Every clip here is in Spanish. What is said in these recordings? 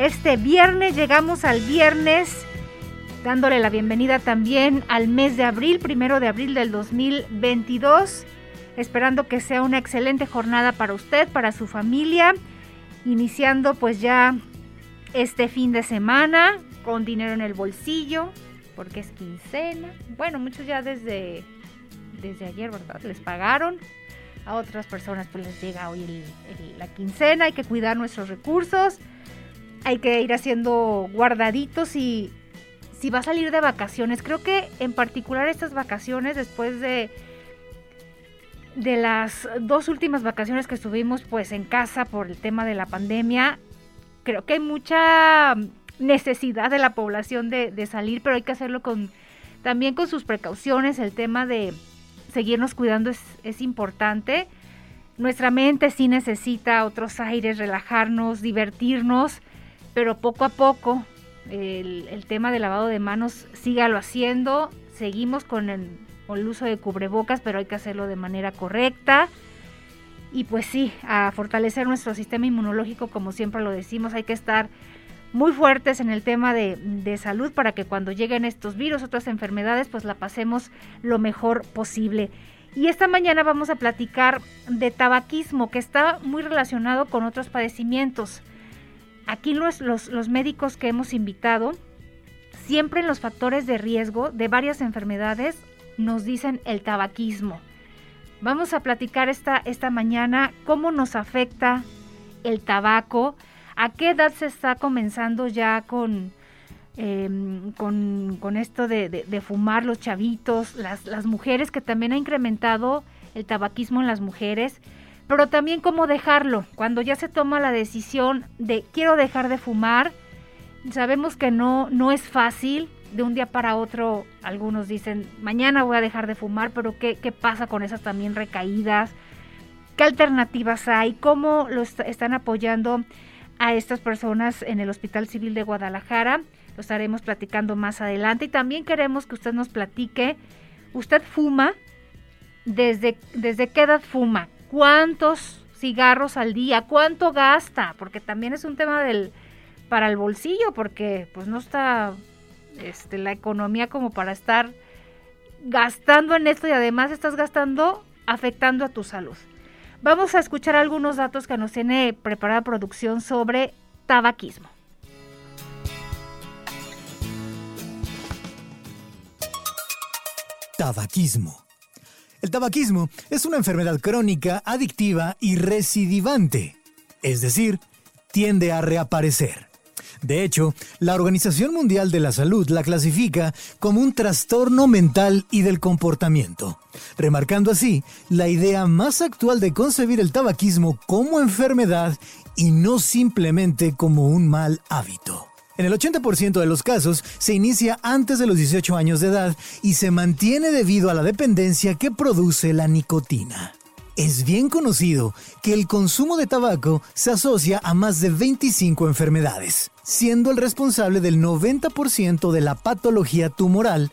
Este viernes llegamos al viernes dándole la bienvenida también al mes de abril, primero de abril del 2022. Esperando que sea una excelente jornada para usted, para su familia. Iniciando pues ya este fin de semana con dinero en el bolsillo, porque es quincena. Bueno, muchos ya desde, desde ayer, ¿verdad? Les pagaron a otras personas pues les llega hoy la quincena, hay que cuidar nuestros recursos, hay que ir haciendo guardaditos y si va a salir de vacaciones, creo que en particular estas vacaciones después de de las dos últimas vacaciones que estuvimos pues en casa por el tema de la pandemia, creo que hay mucha necesidad de la población de, salir, pero hay que hacerlo con también con sus precauciones, el tema de seguirnos cuidando es, importante. Nuestra mente sí necesita otros aires, relajarnos, divertirnos, pero poco a poco el, tema del lavado de manos sígalo haciendo. Seguimos con el, con el uso de cubrebocas, pero hay que hacerlo de manera correcta. Y pues sí, a fortalecer nuestro sistema inmunológico, como siempre lo decimos, hay que estar muy fuertes en el tema de, salud para que cuando lleguen estos virus, otras enfermedades, pues la pasemos lo mejor posible. Y esta mañana vamos a platicar de tabaquismo, que está muy relacionado con otros padecimientos. Aquí los, médicos que hemos invitado, siempre los factores de riesgo de varias enfermedades, nos dicen el tabaquismo. Vamos a platicar esta, mañana cómo nos afecta el tabaco, ¿A qué edad se está comenzando ya con, em, esto de, fumar los chavitos, las, las mujeres, que también ha incrementado el tabaquismo en las mujeres? Pero también cómo dejarlo, cuando ya se toma la decisión de quiero dejar de fumar, sabemos que no, no es fácil, de un día para otro algunos dicen, mañana voy a dejar de fumar, pero ¿qué, qué pasa con esas también recaídas? ¿Qué alternativas hay? ¿Cómo lo están apoyando a estas personas en el Hospital Civil de Guadalajara. Lo estaremos platicando más adelante y también queremos que usted nos platique, ¿usted fuma? ¿Desde, desde qué edad fuma? ¿Cuántos cigarros al día? ¿Cuánto gasta? Porque también es un tema del para el bolsillo porque pues no está este, la economía como para estar gastando en esto y además estás gastando afectando a tu salud. Vamos a escuchar algunos datos que nos tiene preparada producción sobre tabaquismo. Tabaquismo. El tabaquismo es una enfermedad crónica, adictiva y recidivante, es decir, tiende a reaparecer. De hecho, la Organización Mundial de la Salud la clasifica como un trastorno mental y del comportamiento, remarcando así la idea más actual de concebir el tabaquismo como enfermedad y no simplemente como un mal hábito. En el 80% de los casos se inicia antes de los 18 años de edad y se mantiene debido a la dependencia que produce la nicotina. Es bien conocido que el consumo de tabaco se asocia a más de 25 enfermedades, siendo el responsable del 90% de la patología tumoral,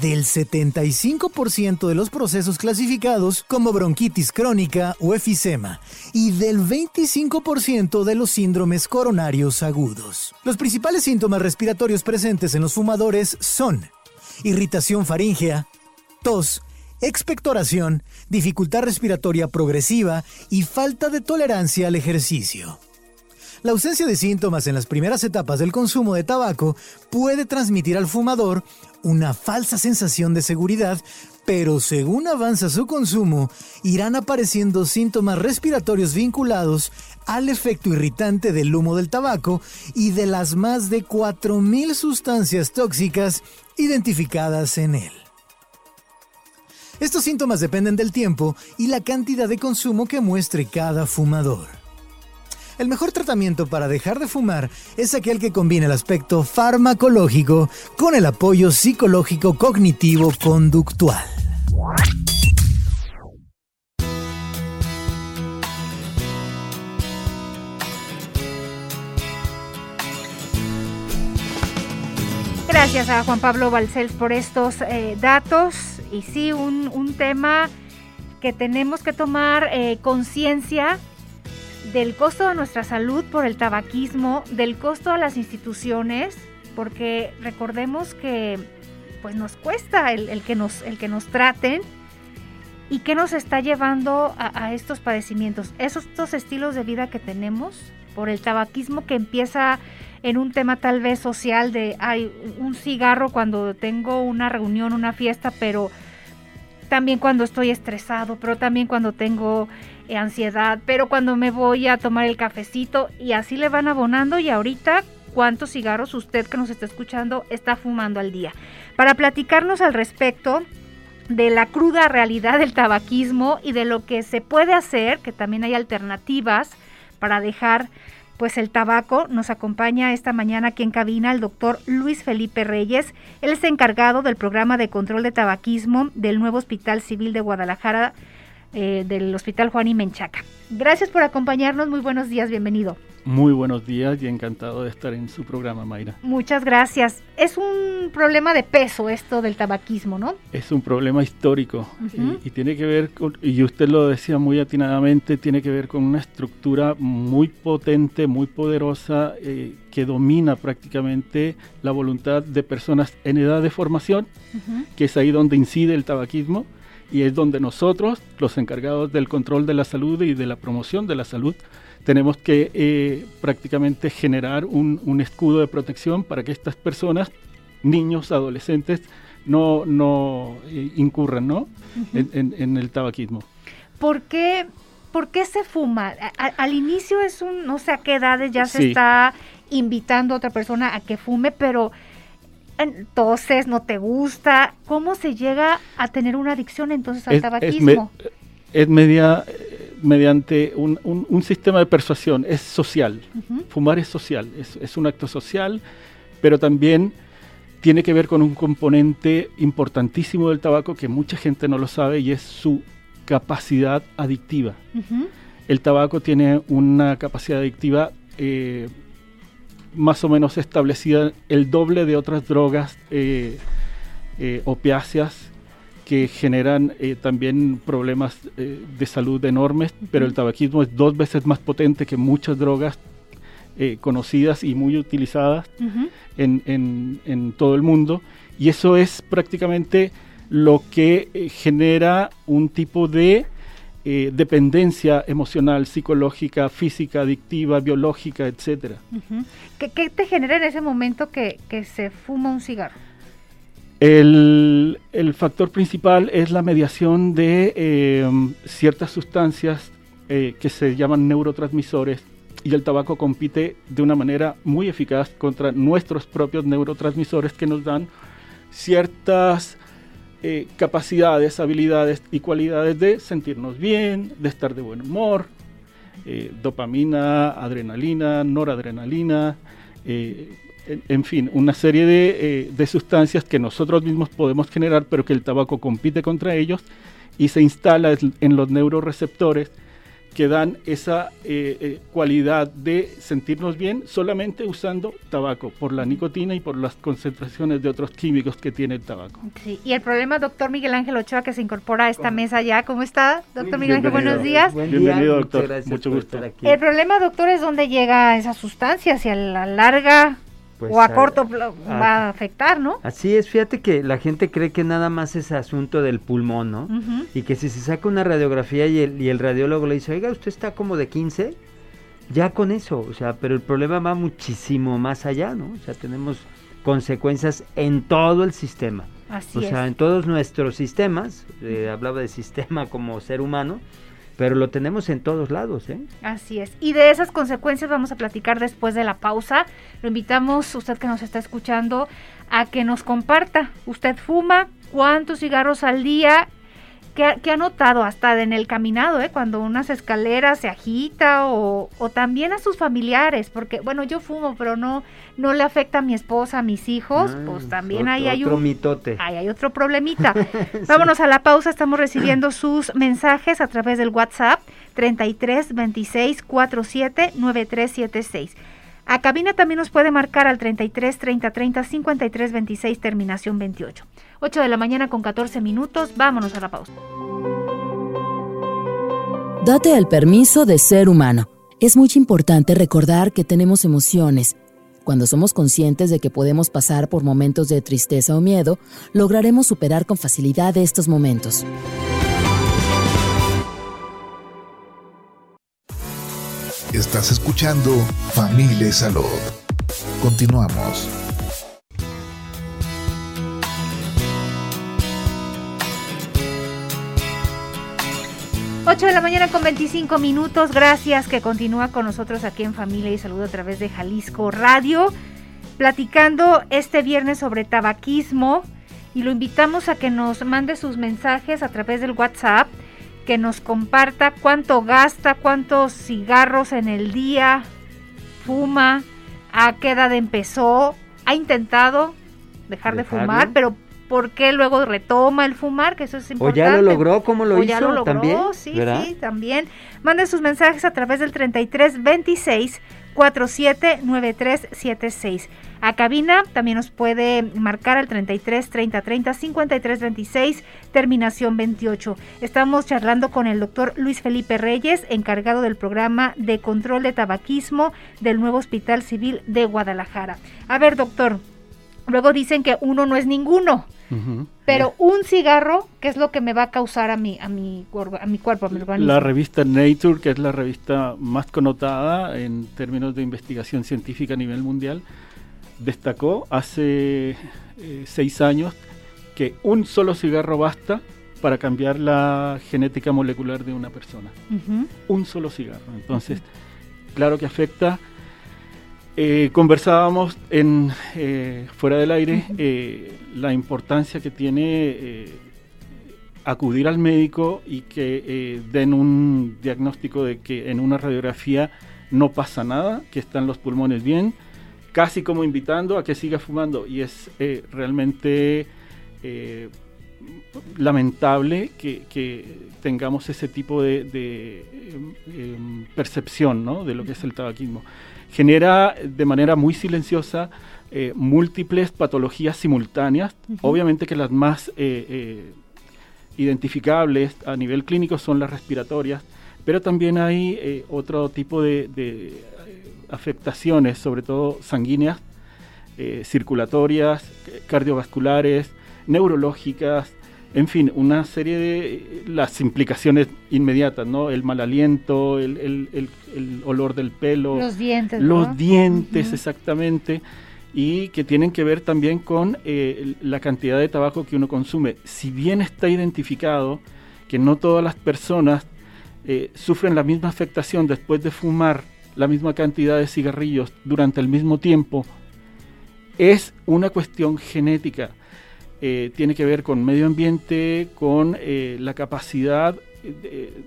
del 75% de los procesos clasificados como bronquitis crónica o efisema y del 25% de los síndromes coronarios agudos. Los principales síntomas respiratorios presentes en los fumadores son irritación faríngea, tos, expectoración, dificultad respiratoria progresiva y falta de tolerancia al ejercicio. La ausencia de síntomas en las primeras etapas del consumo de tabaco puede transmitir al fumador una falsa sensación de seguridad, pero según avanza su consumo, irán apareciendo síntomas respiratorios vinculados al efecto irritante del humo del tabaco y de las más de 4.000 sustancias tóxicas identificadas en él. Estos síntomas dependen del tiempo y la cantidad de consumo que muestre cada fumador. El mejor tratamiento para dejar de fumar es aquel que combina el aspecto farmacológico con el apoyo psicológico cognitivo conductual. Gracias a Juan Pablo Balcells por estos eh, datos. Y sí, un, tema que tenemos que tomar eh, conciencia del costo de nuestra salud por el tabaquismo, del costo a las instituciones, porque recordemos que pues nos cuesta el, que, nos, el que nos traten y qué nos está llevando a, estos padecimientos, esos estos estilos de vida que tenemos por el tabaquismo que empieza en un tema tal vez social de hay un cigarro cuando tengo una reunión, una fiesta, pero también cuando estoy estresado, pero también cuando tengo eh, ansiedad, pero cuando me voy a tomar el cafecito y así le van abonando y ahorita cuántos cigarros usted que nos está escuchando está fumando al día. Para platicarnos al respecto de la cruda realidad del tabaquismo y de lo que se puede hacer, que también hay alternativas para dejar pues el tabaco. Nos acompaña esta mañana aquí en cabina el doctor Luis Felipe Reyes. Él es encargado del programa de control de tabaquismo del nuevo Hospital Civil de Guadalajara, eh, del Hospital Juan y Menchaca. Gracias por acompañarnos. Muy buenos días. Bienvenido. Muy buenos días y encantado de estar en su programa, Mayra. Muchas gracias. Es un problema de peso esto del tabaquismo, ¿no? Es un problema histórico y, tiene que ver, con, y usted lo decía muy atinadamente, tiene que ver con una estructura muy potente, muy poderosa, eh, que domina prácticamente la voluntad de personas en edad de formación, que es ahí donde incide el tabaquismo y es donde nosotros, los encargados del control de la salud y de la promoción de la salud, tenemos que eh, prácticamente generar un, escudo de protección para que estas personas, niños, adolescentes, no, no eh, incurran ¿no? en, el tabaquismo. ¿Por qué, ¿Por qué se fuma? al inicio es un, no sé a qué edades ya se está invitando a otra persona a que fume, pero entonces no te gusta. ¿Cómo se llega a tener una adicción entonces al tabaquismo? es media mediante un, un, sistema de persuasión, es social. Fumar es social, es, es, un acto social, pero también tiene que ver con un componente importantísimo del tabaco que mucha gente no lo sabe y es su capacidad adictiva. El tabaco tiene una capacidad adictiva eh, más o menos establecida el doble de otras drogas eh, eh, opiáceas que generan eh, también problemas eh, de salud enormes, pero el tabaquismo es dos veces más potente que muchas drogas eh, conocidas y muy utilizadas en, todo el mundo. Y eso es prácticamente lo que genera un tipo de dependencia emocional, psicológica, física, adictiva, biológica, etc. ¿Qué, te genera en ese momento que se fuma un cigarro? El, factor principal es la mediación de eh, ciertas sustancias eh, que se llaman neurotransmisores y el tabaco compite de una manera muy eficaz contra nuestros propios neurotransmisores que nos dan ciertas eh, capacidades, habilidades y cualidades de sentirnos bien, de estar de buen humor, dopamina, adrenalina, noradrenalina, en, fin, una serie eh, de, sustancias que nosotros mismos podemos generar, pero que el tabaco compite contra ellos y se instala en los neuroreceptores que dan esa eh, eh, cualidad de sentirnos bien solamente usando tabaco, por la nicotina y por las concentraciones de otros químicos que tiene el tabaco. Sí, y el problema, doctor Miguel Ángel Ochoa, que se incorpora a esta mesa ya, ¿cómo está? Doctor Miguel Ángel, buenos días. Bienvenido, doctor. Mucho gusto. El problema, doctor, es dónde llega esa sustancia, si a la larga pues, o a, corto plazo va a afectar, ¿no? Así es, fíjate que la gente cree que nada más es asunto del pulmón, ¿no? Y que si se saca una radiografía y el, y el radiólogo le dice, oiga, usted está como de 15, ya con eso, o sea, pero el problema va muchísimo más allá, ¿no? O sea, tenemos consecuencias en todo el sistema. Así o sea, en todos nuestros sistemas, eh, hablaba de sistema como ser humano, pero lo tenemos en todos lados. ¿eh? Así es. Y de esas consecuencias vamos a platicar después de la pausa. Lo invitamos, usted que nos está escuchando, a que nos comparta. ¿Usted fuma? ¿Cuántos cigarros al día? ¿Qué, ha notado hasta en el caminado, eh, cuando unas escaleras se agita o, o, también a sus familiares? Porque, bueno, yo fumo, pero no, no le afecta a mi esposa, a mis hijos, ah, pues también ahí hay otro mitote. Ahí hay otro problemita. Vámonos a la pausa, estamos recibiendo sus mensajes a través del WhatsApp 33 26 47 9376. A cabina también nos puede marcar al 33 30 30 53 26 terminación 28. 8 de la mañana con 14 minutos, vámonos a la pausa. Date el permiso de ser humano. Es muy importante recordar que tenemos emociones. Cuando somos conscientes de que podemos pasar por momentos de tristeza o miedo, lograremos superar con facilidad estos momentos. Estás escuchando Familia Salud. Continuamos. 8 de la mañana con 25 minutos. Gracias que continúa con nosotros aquí en Familia y Salud a través de Jalisco Radio, platicando este viernes sobre tabaquismo y lo invitamos a que nos mande sus mensajes a través del WhatsApp, que nos comparta cuánto gasta, cuántos cigarros en el día fuma, a qué edad empezó, ha intentado dejar de fumar, pero por qué luego retoma el fumar, que eso es importante. O ya lo logró, ¿cómo lo o hizo? ya lo logró, ¿También? sí, sí, también. Mande sus mensajes a través del 33 26 47 9376. A cabina también nos puede marcar al 33 30 30 53 26, terminación 28. Estamos charlando con el doctor Luis Felipe Reyes, encargado del programa de control de tabaquismo del nuevo Hospital Civil de Guadalajara. A ver, doctor, luego dicen que uno no es ninguno. Pero un cigarro, ¿qué es lo que me va a causar a mi, a mi, a mi cuerpo, a mi organismo? La revista Nature, que es la revista más connotada en términos de investigación científica a nivel mundial, destacó hace eh, seis años que un solo cigarro basta para cambiar la genética molecular de una persona. Un solo cigarro. Entonces, claro que afecta eh, conversábamos en eh, fuera del aire eh, la importancia que tiene acudir al médico y que den un diagnóstico de que en una radiografía no pasa nada, que están los pulmones bien, casi como invitando a que siga fumando. Y es realmente lamentable que, tengamos ese tipo de, em, percepción de lo que es el tabaquismo genera de manera muy silenciosa eh, múltiples patologías simultáneas, obviamente que las más eh, eh, identificables a nivel clínico son las respiratorias, pero también hay otro tipo de, afectaciones, sobre todo sanguíneas, circulatorias, cardiovasculares, neurológicas, en fin, una serie de las implicaciones inmediatas, ¿no? El mal aliento, el, olor del pelo. Los dientes. Los dientes, exactamente. Y que tienen que ver también con eh, la cantidad de tabaco que uno consume. Si bien está identificado que no todas las personas eh, sufren la misma afectación después de fumar la misma cantidad de cigarrillos durante el mismo tiempo, es una cuestión genética eh, tiene que ver con medio ambiente, con eh, la capacidad,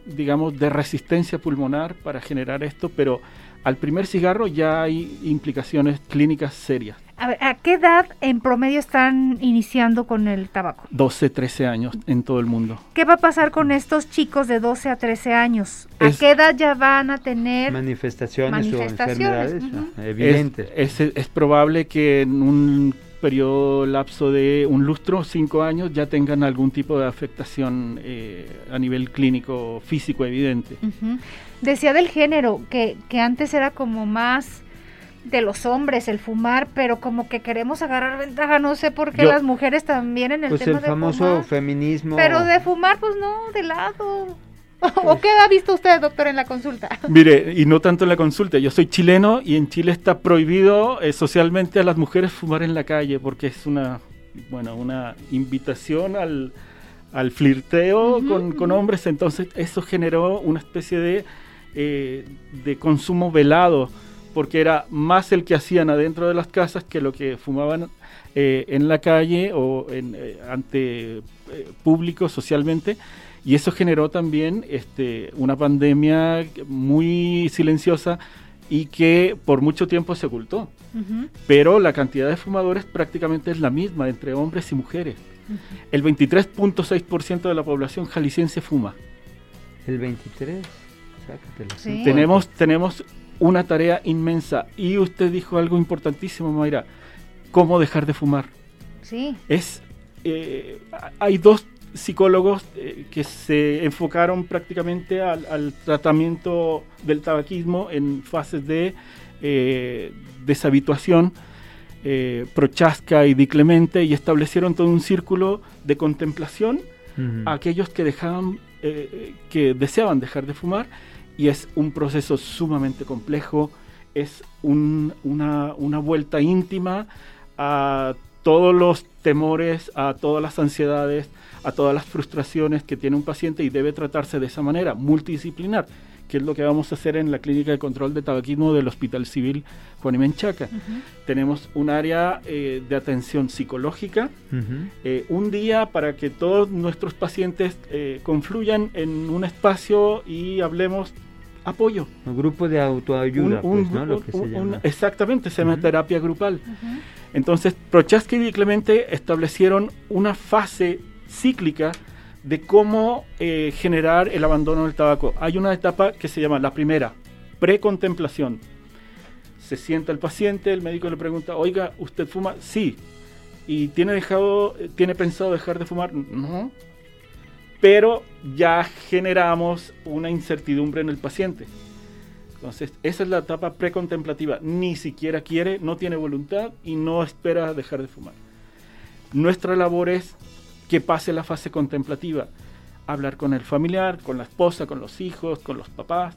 digamos, de resistencia pulmonar para generar esto, pero al primer cigarro ya hay implicaciones clínicas serias. A, ver, ¿A qué edad en promedio están iniciando con el tabaco? 12, 13 años en todo el mundo. ¿Qué va a pasar con estos chicos de 12 a 13 años? ¿A qué edad ya van a tener manifestaciones, o enfermedades evidentes? Es, es, es probable que en un periodo lapso de un lustro, cinco años, ya tengan algún tipo de afectación eh, a nivel clínico físico evidente. Decía del género, que, que antes era como más de los hombres el fumar, pero como que queremos agarrar ventaja, no sé por qué las mujeres también en el pues tema el famoso feminismo. Pero de fumar, pues no, de lado. ¿O qué ha visto usted, doctor, en la consulta? Mire, y no tanto en la consulta, yo soy chileno y en Chile está prohibido eh, socialmente a las mujeres fumar en la calle porque es una, bueno, una invitación al, al flirteo con, hombres, entonces eso generó una especie de, eh, de consumo velado porque era más el que hacían adentro de las casas que lo que fumaban eh, en la calle o en, ante público socialmente Y eso generó también este, una pandemia muy silenciosa y que por mucho tiempo se ocultó. Pero la cantidad de fumadores prácticamente es la misma entre hombres y mujeres. El 23.6% de la población jalisciense fuma. El 23. Tenemos, tenemos una tarea inmensa. Y usted dijo algo importantísimo, Mayra. ¿Cómo dejar de fumar? Sí. Es, eh, hay dos psicólogos eh, que se enfocaron prácticamente al, tratamiento del tabaquismo en fases de eh, deshabituación, Prochaska y Di Clemente, y establecieron todo un círculo de contemplación a aquellos que dejaban, que deseaban dejar de fumar y es un proceso sumamente complejo, es una, vuelta íntima a todos los temores, a todas las ansiedades, a todas las frustraciones que tiene un paciente y debe tratarse de esa manera, multidisciplinar, que es lo que vamos a hacer en la clínica de control de tabaquismo del Hospital Civil Juan y Menchaca. Tenemos un área eh, de atención psicológica, eh, un día para que todos nuestros pacientes eh, confluyan en un espacio y hablemos apoyo. Un grupo de autoayuda, pues, ¿no? Lo que se llama. Exactamente, se llama terapia grupal. Entonces, Prochaska y Clemente establecieron una fase cíclica de cómo eh, generar el abandono del tabaco. Hay una etapa que se llama la primera, precontemplación. Se sienta el paciente, el médico le pregunta, oiga, ¿usted fuma? Sí. ¿Y tiene, dejado, tiene pensado dejar de fumar? No pero ya generamos una incertidumbre en el paciente. Entonces, esa es la etapa precontemplativa. Ni siquiera quiere, no tiene voluntad y no espera dejar de fumar. Nuestra labor es que pase la fase contemplativa. Hablar con el familiar, con la esposa, con los hijos, con los papás.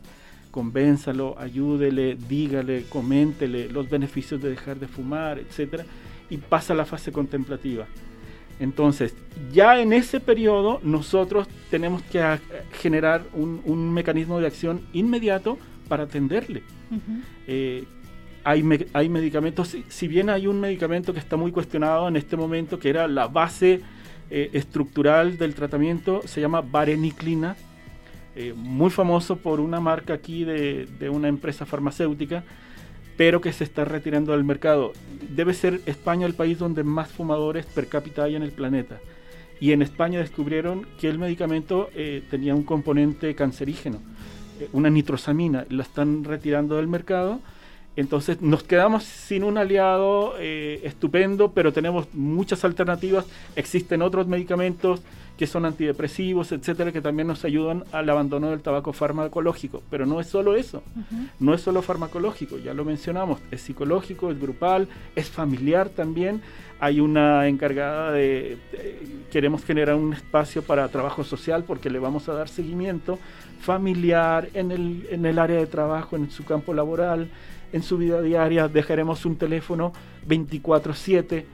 Convénzalo, ayúdele, dígale, coméntele los beneficios de dejar de fumar, etc. Y pasa la fase contemplativa. Entonces, ya en ese periodo nosotros tenemos que generar un, mecanismo de acción inmediato para atenderle. Eh, hay, medicamentos, si, bien hay un medicamento que está muy cuestionado en este momento, que era la base eh, estructural del tratamiento, se llama vareniclina, eh, muy famoso por una marca aquí de una empresa farmacéutica, pero que se está retirando del mercado. Debe ser España el país donde más fumadores per cápita hay en el planeta. Y en España descubrieron que el medicamento eh, tenía un componente cancerígeno, una nitrosamina. Lo están retirando del mercado. Entonces nos quedamos sin un aliado eh, estupendo, pero tenemos muchas alternativas. Existen otros medicamentos que son antidepresivos, etcétera, que también nos ayudan al abandono del tabaco farmacológico. Pero no es solo eso, no es solo farmacológico, ya lo mencionamos, es psicológico, es grupal, es familiar también. Hay una encargada de, queremos generar un espacio para trabajo social porque le vamos a dar seguimiento familiar en el, en el área de trabajo, en su campo laboral, en su vida diaria. Dejaremos un teléfono 24/7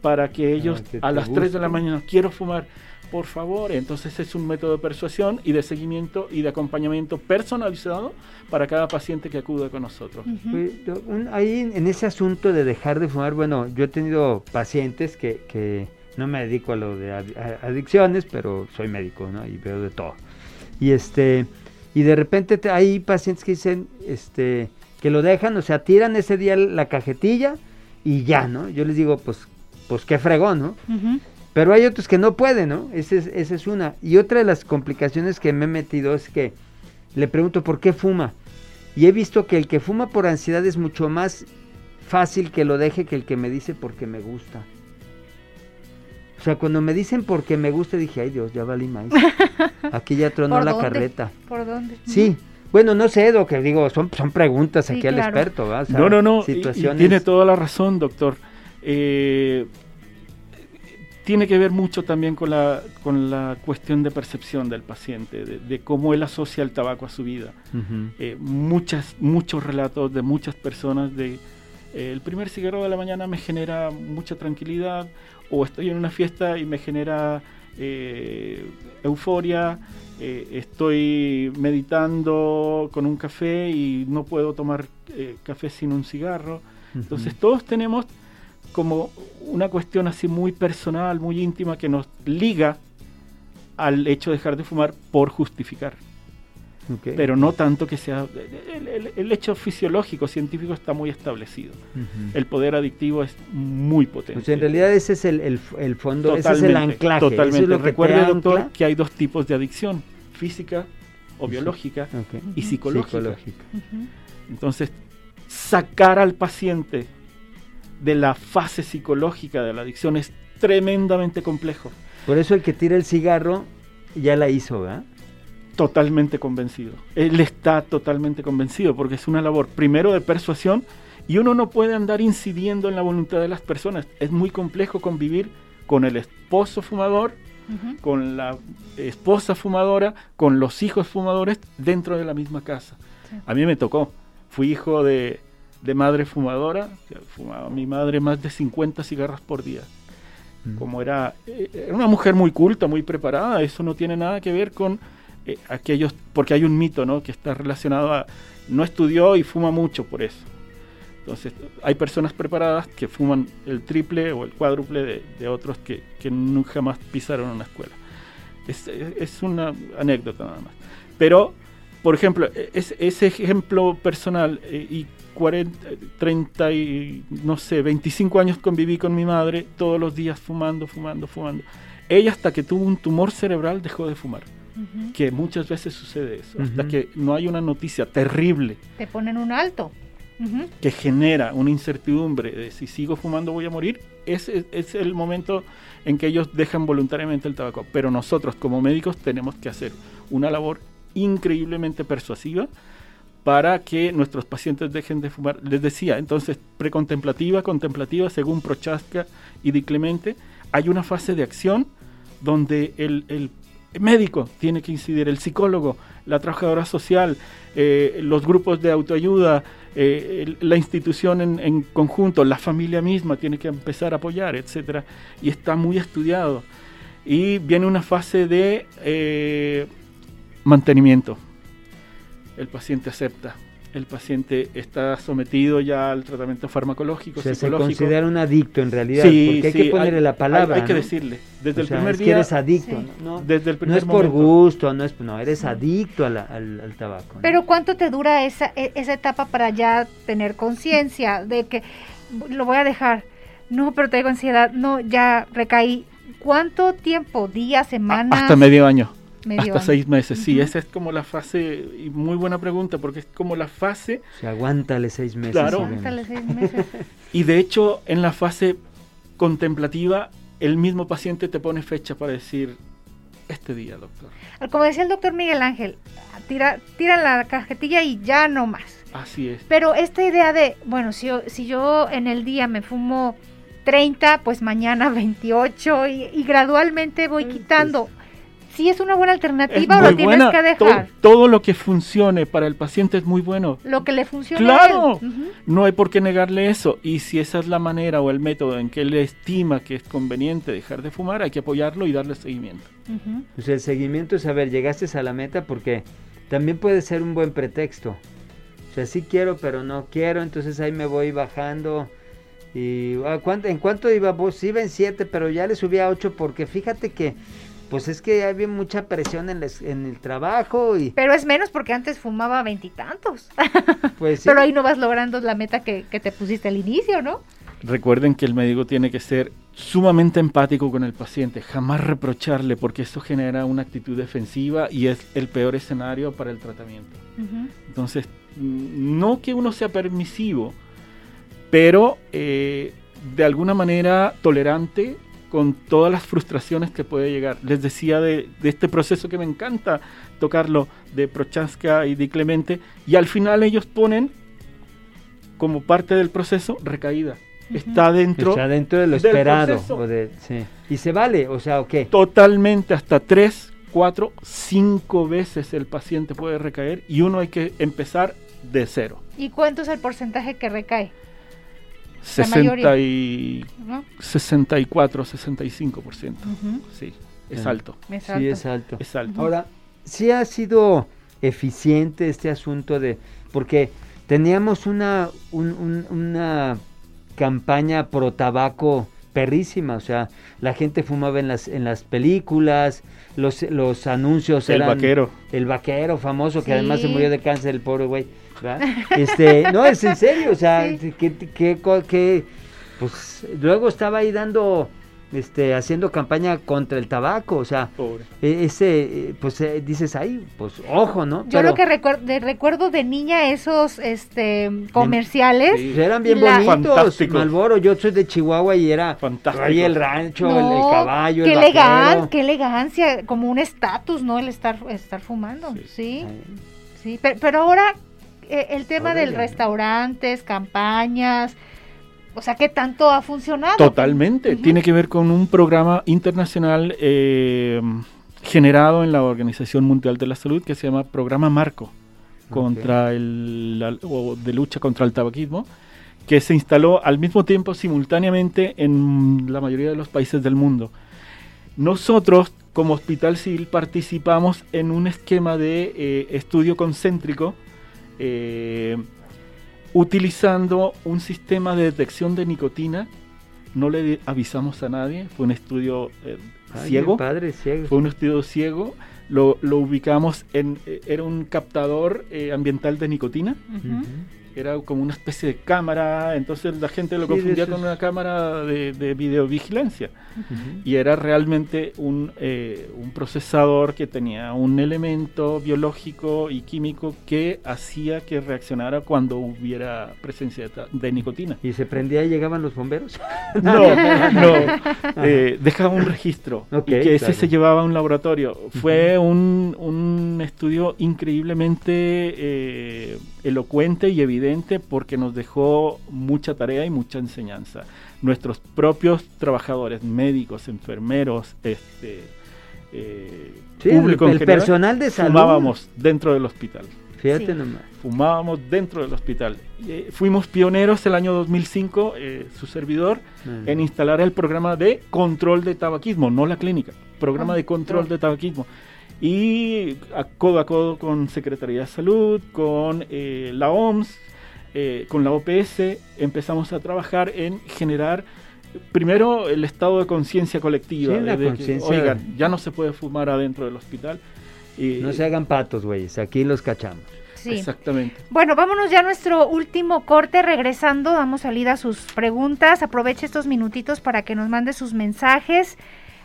para que ah, ellos a las 3 de la mañana quiero fumar por favor. Entonces es un método de persuasión y de seguimiento y de acompañamiento personalizado para cada paciente que acude con nosotros. ahí en ese asunto de dejar de fumar, bueno, yo he tenido pacientes que, que no me dedico a lo de adicciones, pero soy médico, ¿no? Y veo de todo. Y este y de repente hay pacientes que dicen este que lo dejan, o sea, tiran ese día la cajetilla y ya, ¿no? Yo les digo, pues pues qué fregón, ¿no? Pero hay otros que no pueden, ¿no? Esa es, esa es una. Y otra de las complicaciones que me he metido es que le pregunto por qué fuma. Y he visto que el que fuma por ansiedad es mucho más fácil que lo deje que el que me dice porque me gusta. O sea, cuando me dicen porque me gusta, dije, ay Dios, ya valí más. Aquí ya tronó la carreta. ¿Por dónde? Sí. Bueno, no sé, lo que digo, son, son preguntas aquí al experto, ¿va? no, no, no. Situaciones... tiene toda la razón, doctor. Eh, tiene que ver mucho también con la, con la cuestión de percepción del paciente, de, cómo él asocia el tabaco a su vida. Eh, muchas, muchos relatos de muchas personas de el primer cigarro de la mañana me genera mucha tranquilidad o estoy en una fiesta y me genera eh, euforia, estoy meditando con un café y no puedo tomar café sin un cigarro. Entonces todos tenemos como una cuestión así muy personal, muy íntima que nos liga al hecho de dejar de fumar por justificar. Pero no tanto que sea... El, el- el hecho fisiológico, científico está muy establecido. El poder adictivo es muy potente. O sea, en realidad ese es el, el, el fondo, ese es el anclaje. Totalmente. Eso es lo que te Recuerde, doctor, ancla. que hay dos tipos de adicción, física o biológica y psicológica. Entonces, sacar al paciente de la fase psicológica de la adicción es tremendamente complejo. Por eso el que tira el cigarro ya la hizo, ¿verdad? Totalmente convencido. Él está totalmente convencido porque es una labor primero de persuasión y uno no puede andar incidiendo en la voluntad de las personas. Es muy complejo convivir con el esposo fumador, con la esposa fumadora, con los hijos fumadores dentro de la misma casa. Sí. A mí me tocó. Fui hijo de, de madre fumadora. que Fumaba mi madre más de 50 cigarros por día. Mm. Como era, eh, era una mujer muy culta, muy preparada, eso no tiene nada que ver con eh, aquellos, porque hay un mito ¿no? que está relacionado a no estudió y fuma mucho por eso. Entonces, hay personas preparadas que fuman el triple o el cuádruple de, de otros que, que nunca más pisaron una escuela. Es, es una anécdota nada más. Pero, por ejemplo, es, ese ejemplo personal eh, y 40, eh, 30 y, no sé, 25 años conviví con mi madre todos los días fumando, fumando, fumando. Ella hasta que tuvo un tumor cerebral dejó de fumar, Que muchas veces sucede eso, hasta Ujú. que no hay una noticia terrible Te ponen un alto. Que genera una incertidumbre de si sigo fumando voy a morir, ese es el momento en que ellos dejan voluntariamente el tabaco. Pero nosotros como médicos tenemos que hacer una labor increíblemente persuasiva para que nuestros pacientes dejen de fumar. Les decía, entonces, precontemplativa, contemplativa, según Prochaska y Di Clemente, hay una fase de acción donde el, el médico tiene que incidir, el psicólogo, la trabajadora social, eh, los grupos de autoayuda, eh, la institución en, conjunto, la familia misma tiene que empezar a apoyar, etcétera, y está muy estudiado. Y viene una fase de eh, mantenimiento. El paciente acepta, el paciente está sometido ya al tratamiento farmacológico, O sea, se psicológico. considera un adicto en realidad, Sí, porque hay sí, que ponerle la palabra. Hay, hay que ¿no? decirle, desde O el sea, primer es que día, eres adicto, Sí. ¿no? No, desde el no primer es por momento. gusto, no es, no, eres adicto a la- al, al tabaco. ¿no? Pero ¿cuánto te dura esa, e- esa etapa para ya tener conciencia de que lo voy a dejar? No, pero tengo ansiedad. No, ya recaí. ¿Cuánto tiempo? ¿Días, semanas? Hasta medio año. Medio hasta seis meses, sí, esa es como la fase, y muy buena pregunta, porque es como la fase, O sea, aguántale seis meses. Claro. y vemos. Aguántale seis meses. y de hecho en la fase contemplativa, el mismo paciente te pone fecha para decir, este día, doctor. Como decía el doctor Miguel Ángel, tira, tira la cajetilla y ya no más. Así es. Pero esta idea de, bueno, si yo, si yo en el día me fumo 30, pues mañana 28 y, y gradualmente voy quitando. ¿Sí es una buena Es alternativa o lo tienes buena. que dejar? todo lo que funcione para el paciente es muy bueno. Lo que le funcione ¡Claro! a él. No hay por qué negarle eso. Y si esa es la manera o el método en que él estima que es conveniente dejar de fumar, hay que apoyarlo y darle seguimiento. Ujú. O sea, el seguimiento es saber, llegaste a la meta porque también puede ser un buen pretexto. O sea, sí quiero, pero no quiero, entonces ahí me voy bajando. Y ¿a cuánto- ¿en cuánto iba? Pues iba en 7, pero ya le subí a 8 porque fíjate que, pues es que había mucha presión en, el trabajo y Pero es menos porque antes fumaba veintitantos. pues sí. Pero ahí no vas logrando la meta que, que te pusiste al inicio, ¿no? Recuerden que el médico tiene que ser sumamente empático con el paciente, jamás reprocharle porque eso genera una actitud defensiva y es el peor escenario para el tratamiento. Entonces, no que uno sea permisivo, pero eh, de alguna manera tolerante con todas las frustraciones que puede llegar. Les decía de, de este proceso que me encanta tocarlo de Prochaska y de Clemente, y al final ellos ponen como parte del proceso recaída. Está dentro Está dentro de lo esperado. o de- sí. Y se vale, o sea, ¿o qué? totalmente hasta tres, cuatro, cinco veces el paciente puede recaer y uno hay que empezar de cero. ¿Y cuánto es el porcentaje que recae? 60 y ¿no? 64, 65%. Ujú. Sí, es Ah. alto, Es Sí, alto. es alto. es alto. Ahora, sí ha sido eficiente este asunto de, porque teníamos una, un- un- una campaña pro tabaco perrísima, o sea, la gente fumaba en las, en las películas, los, los anuncios El eran... vaquero. El vaquero famoso, que además se Sí. murió de cáncer, el pobre güey. ¿Verdad? Este, no, es en serio, o sea, Sí. que, que, pues luego estaba ahí dando, este, haciendo campaña contra el tabaco, o sea, Pobre. e- ese, pues eh, dices ahí, pues ojo, ¿no? Yo Pero, lo que recuer- de- recuerdo de niña esos este comerciales. Sí. eran bien La- bonitos, Fantásticos. Malboro, yo soy de Chihuahua y era Fantástico. ahí el rancho, el- el, caballo, qué el elegan- qué elegancia, como un estatus, ¿no? El estar, estar fumando, Sí. sí. Pero, pero ahora eh, el tema del restaurantes, campañas, o sea, ¿qué tanto ha funcionado? Totalmente. Tiene que ver con un programa internacional eh, generado en la Organización Mundial de la Salud que se llama Programa Marco contra el, la- o de lucha contra el tabaquismo, que se instaló al mismo tiempo simultáneamente en la mayoría de los países del mundo. Nosotros, como Hospital Civil, participamos en un esquema de eh, estudio concéntrico eh, utilizando un sistema de detección de nicotina. No le avisamos a nadie, fue un estudio eh, ay, ciego. padre, ciego. Fue un estudio ciego. Lo, lo ubicamos en. eh, Era un captador eh, ambiental de nicotina. Era como una especie de cámara. Entonces la gente lo Sí, confundía con una cámara de, de videovigilancia. Ujú. Y era realmente un, eh, un procesador que tenía un elemento biológico y químico que hacía que reaccionara cuando hubiera presencia de, nicotina. Y se prendía y llegaban los bomberos. No, no. eh, dejaba un registro y que ese claro. se llevaba a un laboratorio. Fue un, un estudio increíblemente eh, elocuente y evidente porque nos dejó mucha tarea y mucha enseñanza. Nuestros propios trabajadores, médicos, enfermeros, este, eh, Sí, el- público en el general, personal de salud. fumábamos dentro del hospital Fíjate Sí. nomás. fumábamos dentro del hospital. Eh, fuimos pioneros el año 2005, eh, su servidor, en instalar el programa de control de tabaquismo, no la clínica, programa Ah, de control oh. de tabaquismo. Y a codo a codo con Secretaría de Salud, con eh, la OMS, eh, con la OPS, empezamos a trabajar en generar primero el estado de conciencia colectiva. Sí, la de que. Oigan, ya no se puede fumar adentro del hospital. Y, No se hagan patos, güeyes. Aquí los cachamos. Sí. Exactamente. Bueno, vámonos ya a nuestro último corte. Regresando, damos salida a sus preguntas. Aproveche estos minutitos para que nos mande sus mensajes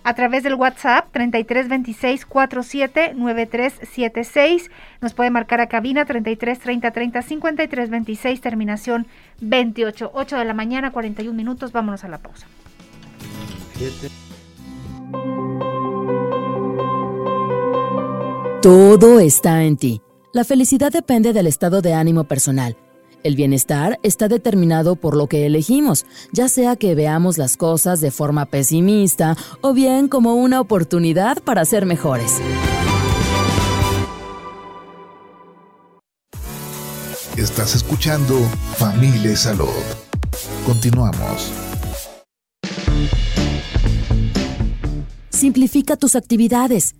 a través del WhatsApp 33 26 47 93 76. Nos puede marcar a cabina 33 30 30 53 26, terminación 28. 8 de la mañana, 41 minutos. Vámonos a la pausa. Todo está en ti. La felicidad depende del estado de ánimo personal. El bienestar está determinado por lo que elegimos, ya sea que veamos las cosas de forma pesimista o bien como una oportunidad para ser mejores. Estás escuchando Familia Salud. Continuamos. Simplifica tus actividades.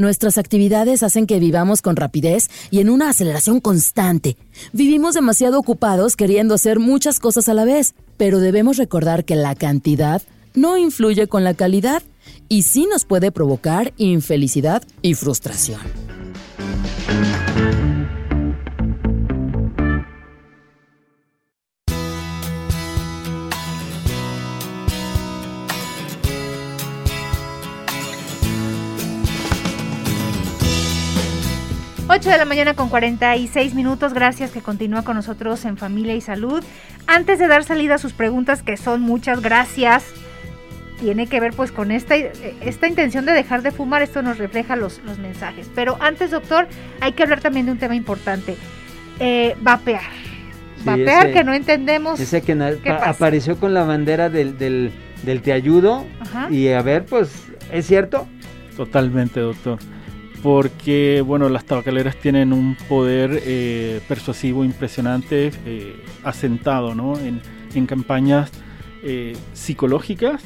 Nuestras actividades hacen que vivamos con rapidez y en una aceleración constante. Vivimos demasiado ocupados queriendo hacer muchas cosas a la vez, pero debemos recordar que la cantidad no influye con la calidad y sí nos puede provocar infelicidad y frustración. Ocho de la mañana con 46 minutos. Gracias que continúa con nosotros en Familia y Salud. Antes de dar salida a sus preguntas, que son muchas gracias, tiene que ver pues con esta, esta intención de dejar de fumar. Esto nos refleja los, los mensajes. Pero antes, doctor, hay que hablar también de un tema importante. Eh, vapear. Sí, vapear, ese- que no entendemos. Ese que apareció con la bandera del, del, del te ayudo. Ajá. Y a ver, pues, ¿es cierto? Totalmente, doctor. Porque, bueno, las tabacaleras tienen un poder eh, persuasivo impresionante, eh, asentado, ¿no? En, en campañas eh, psicológicas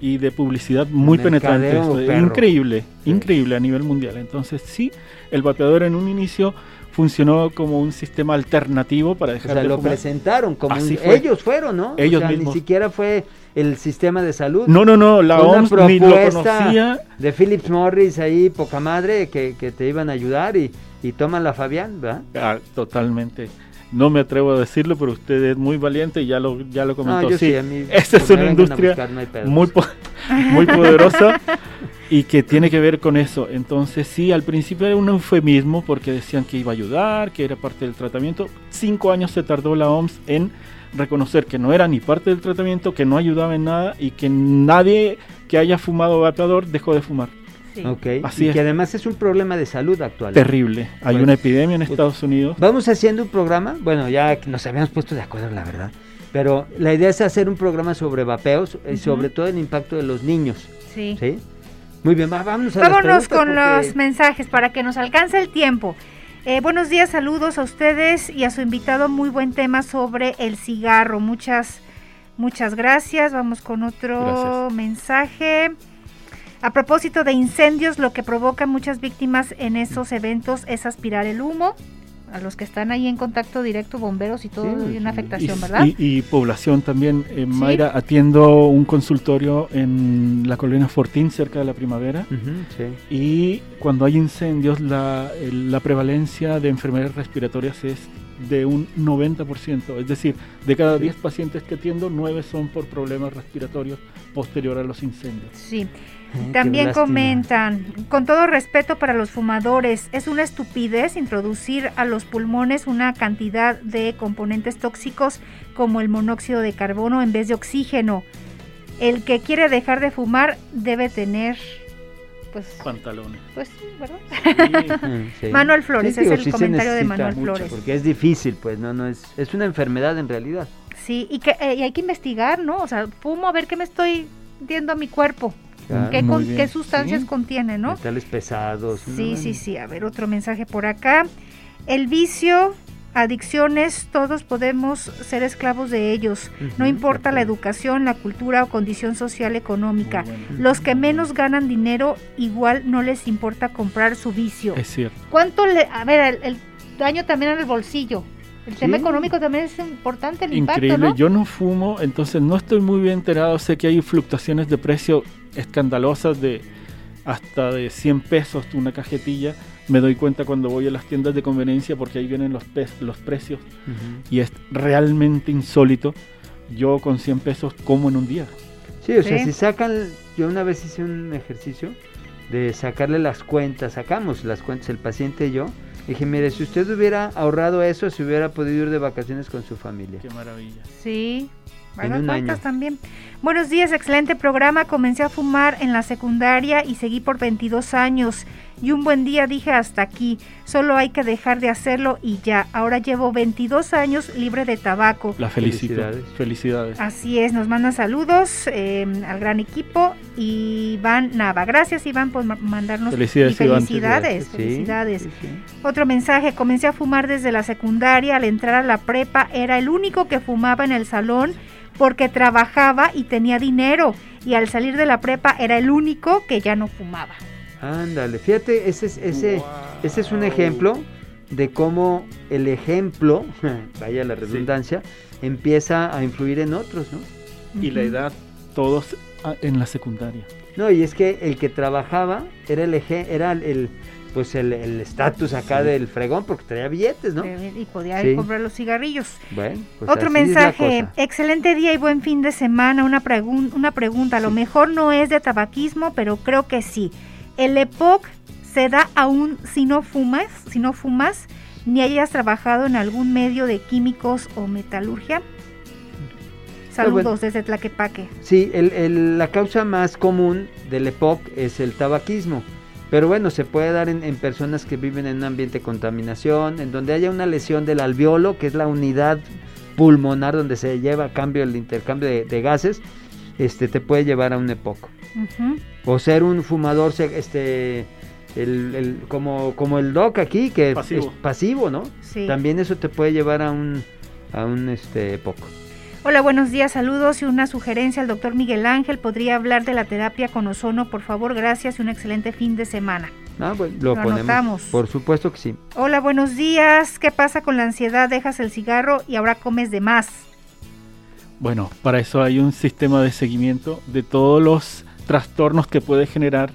y de publicidad muy penetrante. mercadeo Esto, perro. increíble, Sí. increíble a nivel mundial. Entonces sí, el vapeador en un inicio funcionó como un sistema alternativo para O dejar sea, de lo fumar. presentaron como Así un- fue. ellos fueron, ¿no? Ellos o sea, mismos. ni siquiera fue el sistema de salud. No, no, no, la una OMS ni lo conocía. de Philips Morris ahí, poca madre, que, que te iban a ayudar y, y toma la Fabián, ¿verdad? Ah, totalmente. No me atrevo a decirlo, pero usted es muy valiente y ya lo, ya lo comentó. No, yo sí, sí, a mí, esta es una industria buscar, no muy, po- muy poderosa y que tiene que ver con eso. Entonces sí, al principio era un eufemismo porque decían que iba a ayudar, que era parte del tratamiento. Cinco años se tardó la OMS en reconocer que no era ni parte del tratamiento, que no ayudaba en nada y que nadie que haya fumado vapeador dejó de fumar. Sí. Ok, Así y es. que además es un problema de salud actual. Terrible. Hay Bueno, una epidemia en Estados Unidos. Vamos haciendo un programa, bueno, ya nos habíamos puesto de acuerdo, la verdad, pero la idea es hacer un programa sobre vapeos y Ujú. sobre todo el impacto de los niños, Sí. ¿sí? Muy bien, va- vámonos a Vámonos con porque- los mensajes para que nos alcance el tiempo. Eh, buenos días, saludos a ustedes y a su invitado. Muy buen tema sobre el cigarro. Muchas, muchas gracias. Vamos con otro Gracias. mensaje. A propósito de incendios, lo que provoca muchas víctimas en esos eventos es aspirar el humo. A los que están ahí en contacto directo, bomberos y todo, Sí, y una afectación, y, ¿verdad? y- y población también. Eh, Mayra, atiendo un consultorio en la colonia Fortín, cerca de la primavera. Sí. Y cuando hay incendios, la, el- la prevalencia de enfermedades respiratorias es de un 90%. Es decir, de cada 10 pacientes que atiendo, 9 son por problemas respiratorios posterior a los incendios. Sí. También comentan, con todo respeto para los fumadores, es una estupidez introducir a los pulmones una cantidad de componentes tóxicos como el monóxido de carbono en vez de oxígeno. El que quiere dejar de fumar debe tener, pues, Pantalones. pues, sí, ¿verdad? Sí. Sí. Manuel Flores, es el comentario de Manuel mucho, Flores. Porque es difícil, pues, no, no es, es una enfermedad en realidad. Sí, y que eh, y hay que investigar, ¿no? O sea, fumo a ver qué me estoy viendo a mi cuerpo, Ah, qué, con- sustancias sí. contiene, ¿no? Metales pesados. Sí, ¿no? sí, sí. A ver, otro mensaje por acá. El vicio, adicciones, todos podemos ser esclavos de ellos. No importa la educación, la cultura o condición social económica. Bueno. Los que menos ganan dinero, igual no les importa comprar su vicio. Es cierto. ¿Cuánto le.? A ver, el, el daño también en el bolsillo. El tema Sí. económico también es importante, el impacto, Increíble. ¿no? Yo no fumo, entonces no estoy muy bien enterado. Sé que hay fluctuaciones de precio escandalosas de hasta de 100 pesos una cajetilla. Me doy cuenta cuando voy a las tiendas de conveniencia porque ahí vienen los, pe- los precios y es realmente insólito. Yo con 100 pesos como en un día. Sí, o sea, si sacan, yo una vez hice un ejercicio de sacarle las cuentas, sacamos las cuentas el paciente y yo. Dije, mire, si usted hubiera ahorrado eso, se hubiera podido ir de vacaciones con su familia. Qué maravilla. Sí. En Bueno, año. también. Buenos días, excelente programa. Comencé a fumar en la secundaria y seguí por 22 años. Y un buen día dije hasta aquí. Solo hay que dejar de hacerlo y ya. Ahora llevo 22 años libre de tabaco. La felicito. Felicidades. Felicidades. Así es, nos manda saludos eh, al gran equipo. Iván Nava. Gracias, Iván, por ma- mandarnos Felicidades, y Iván. felicidades. Sí, felicidades. sí, sí. Otro mensaje, comencé a fumar desde la secundaria, al entrar a la prepa era el único que fumaba en el salón porque trabajaba y tenía dinero y al salir de la prepa era el único que ya no fumaba. Ándale, fíjate, ese es, ese, ese es un ejemplo de cómo el ejemplo, vaya la redundancia, empieza a influir en otros, ¿no? Y la edad, todos ah, en la secundaria. No, y es que el que trabajaba era el eje- era el, pues el el estatus acá Sí. del fregón porque traía billetes, ¿no? Y podía Sí. comprar los cigarrillos. Bueno, pues Otro mensaje, excelente día y buen fin de semana. Una, pregun- una pregunta, a lo mejor no es de tabaquismo, pero creo que sí. ¿El EPOC se da aún si no fumas, si no fumas, ni hayas trabajado en algún medio de químicos o metalurgia? Saludos bueno. desde Tlaquepaque. Sí, el, el- la causa más común del EPOC es el tabaquismo. Pero bueno, se puede dar en, en personas que viven en un ambiente de contaminación, en donde haya una lesión del alveolo, que es la unidad pulmonar donde se lleva a cambio el intercambio de, de gases, este te puede llevar a un EPOC. O ser un fumador, este, el, el- como, como el doc aquí, que Pasivo. es pasivo, ¿no? Sí. También eso te puede llevar a un, a un este, EPOC. Hola, buenos días, saludos y una sugerencia al doctor Miguel Ángel. ¿Podría hablar de la terapia con ozono, por favor? Gracias y un excelente fin de semana. Ah, bueno, lo, Lo ponemos. anotamos. Por supuesto que sí. Hola, buenos días. ¿Qué pasa con la ansiedad? Dejas el cigarro y ahora comes de más. Bueno, para eso hay un sistema de seguimiento de todos los trastornos que puede generar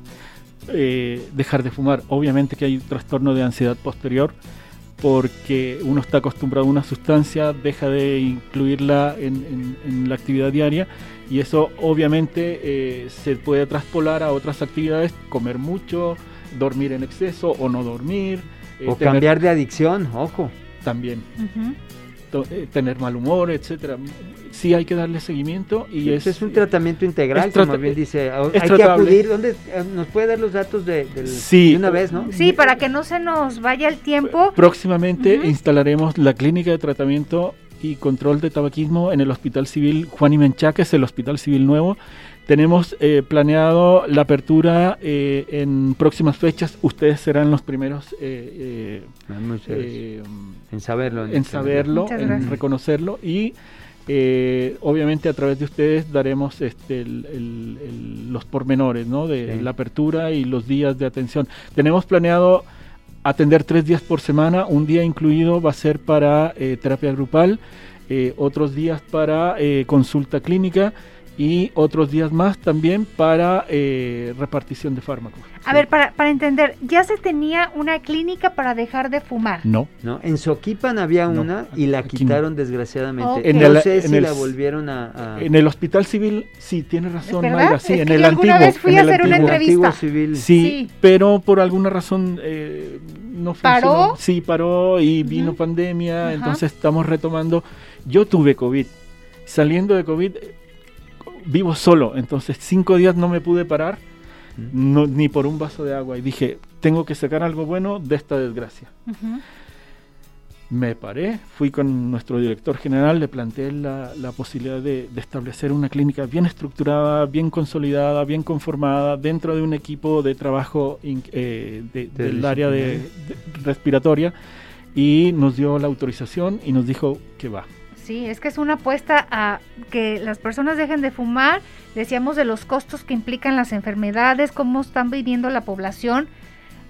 eh, dejar de fumar. Obviamente que hay un trastorno de ansiedad posterior porque uno está acostumbrado a una sustancia, deja de incluirla en, en- en la actividad diaria y eso obviamente eh, se puede traspolar a otras actividades, comer mucho, dormir en exceso o no dormir. eh, O tener- cambiar de adicción, ojo. también eh, tener mal humor, etcétera. Sí hay que darle seguimiento y Ese es, es un tratamiento integral, es como bien dice. Es Hay que acudir. ¿Dónde eh, nos puede dar los datos de, del- Sí. de una vez, no? Sí, para que no se nos vaya el tiempo. Próximamente instalaremos la clínica de tratamiento y control de tabaquismo en el Hospital Civil Juan y Menchaca, es el Hospital Civil Nuevo. Tenemos eh, planeado la apertura eh, en próximas fechas. Ustedes serán los primeros eh, eh, eh, en saberlo. en saberlo, en reconocerlo y eh, obviamente a través de ustedes daremos este, el- el- el- los pormenores ¿no? de Sí. la apertura y los días de atención. Tenemos planeado atender tres días por semana, un día incluido va a ser para eh, terapia grupal, eh, otros días para eh, consulta clínica y otros días más también para eh, repartición de fármacos. A ver, para, para entender, ya se tenía una clínica para dejar de fumar. No. ¿no? En Soquipan había No, una y la quitaron desgraciadamente. En no sé en si el- la volvieron a... a- En el hospital civil, sí, tiene razón, ¿Verdad? Mayra, sí, Es en que el antiguo. vez fui en a el hacer una antiguo. entrevista. civil. Sí, Sí. pero por alguna razón eh, no ¿Paró? funcionó. Sí, paró y vino pandemia, entonces estamos retomando. Yo tuve COVID. Saliendo de COVID, vivo solo, entonces cinco días no me pude parar, no- ni por un vaso de agua. Y dije, tengo que sacar algo bueno de esta desgracia. Ujú. Me paré, fui con nuestro director general, le planteé la, la posibilidad de, de establecer una clínica bien estructurada, bien consolidada, bien conformada, dentro de un equipo de trabajo in- eh, de- del área de, de- respiratoria y nos dio la autorización y nos dijo que va. Sí, es que es una apuesta a que las personas dejen de fumar. Decíamos de los costos que implican las enfermedades, cómo están viviendo la población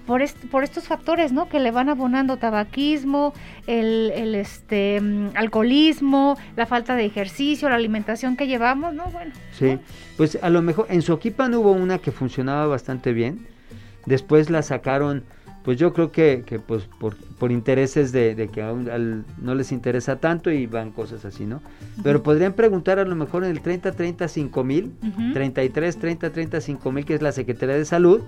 por, est- por estos factores, ¿no? Que le van abonando tabaquismo, el, el, este mm, alcoholismo, la falta de ejercicio, la alimentación que llevamos, ¿no? Bueno. Sí, pues a lo mejor en Soquipan hubo una que funcionaba bastante bien. Después la sacaron, pues yo creo que, que pues por, por intereses de, de que aún al- no les interesa tanto y van cosas así, ¿no? Pero podrían preguntar a lo mejor en el 30 30 5 mil, Ujú. 33 30 30 5 mil, que es la Secretaría de Salud,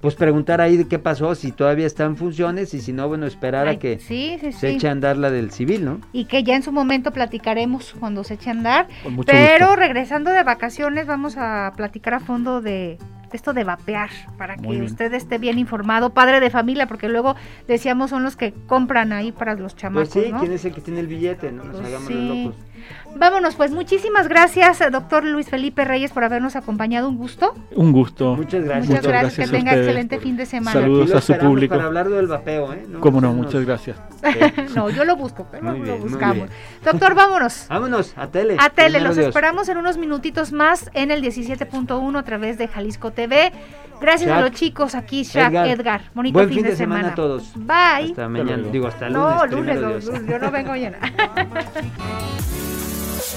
pues preguntar ahí de qué pasó, si todavía está en funciones y si no, bueno, esperar Ay, a que sí, sí, se sí. eche a andar la del civil, ¿no? Y que ya en su momento platicaremos cuando se eche a andar. Con mucho Pero gusto. regresando de vacaciones vamos a platicar a fondo de esto de vapear para que bien. usted esté bien informado, padre de familia, porque luego decíamos son los que compran ahí para los Pues chamacos, sí, ¿no? ¿quién es el que tiene el billete? No nos Pues hagamos sí. los locos. Vámonos, pues muchísimas gracias, doctor Luis Felipe Reyes, por habernos acompañado. Un gusto. Un gusto. Muchas gracias. Muchas gracias, gracias que a tenga ustedes. excelente fin de semana. Saludos lo a su público. Para hablar del vapeo, ¿eh? No, Cómo no, muchas gracias. no, yo lo busco, pero Muy lo bien, muy buscamos. bien. Doctor, vámonos. Vámonos, a tele. A tele, los Dios. esperamos en unos minutitos más en el 17.1 a través de Jalisco TV. Gracias a Shaq. los chicos aquí, Shaq, Edgar. Edgar. Bonito Buen fin, de, semana. a todos. Bye. Hasta mañana. Digo, hasta lunes. no, lunes, yo no vengo llena.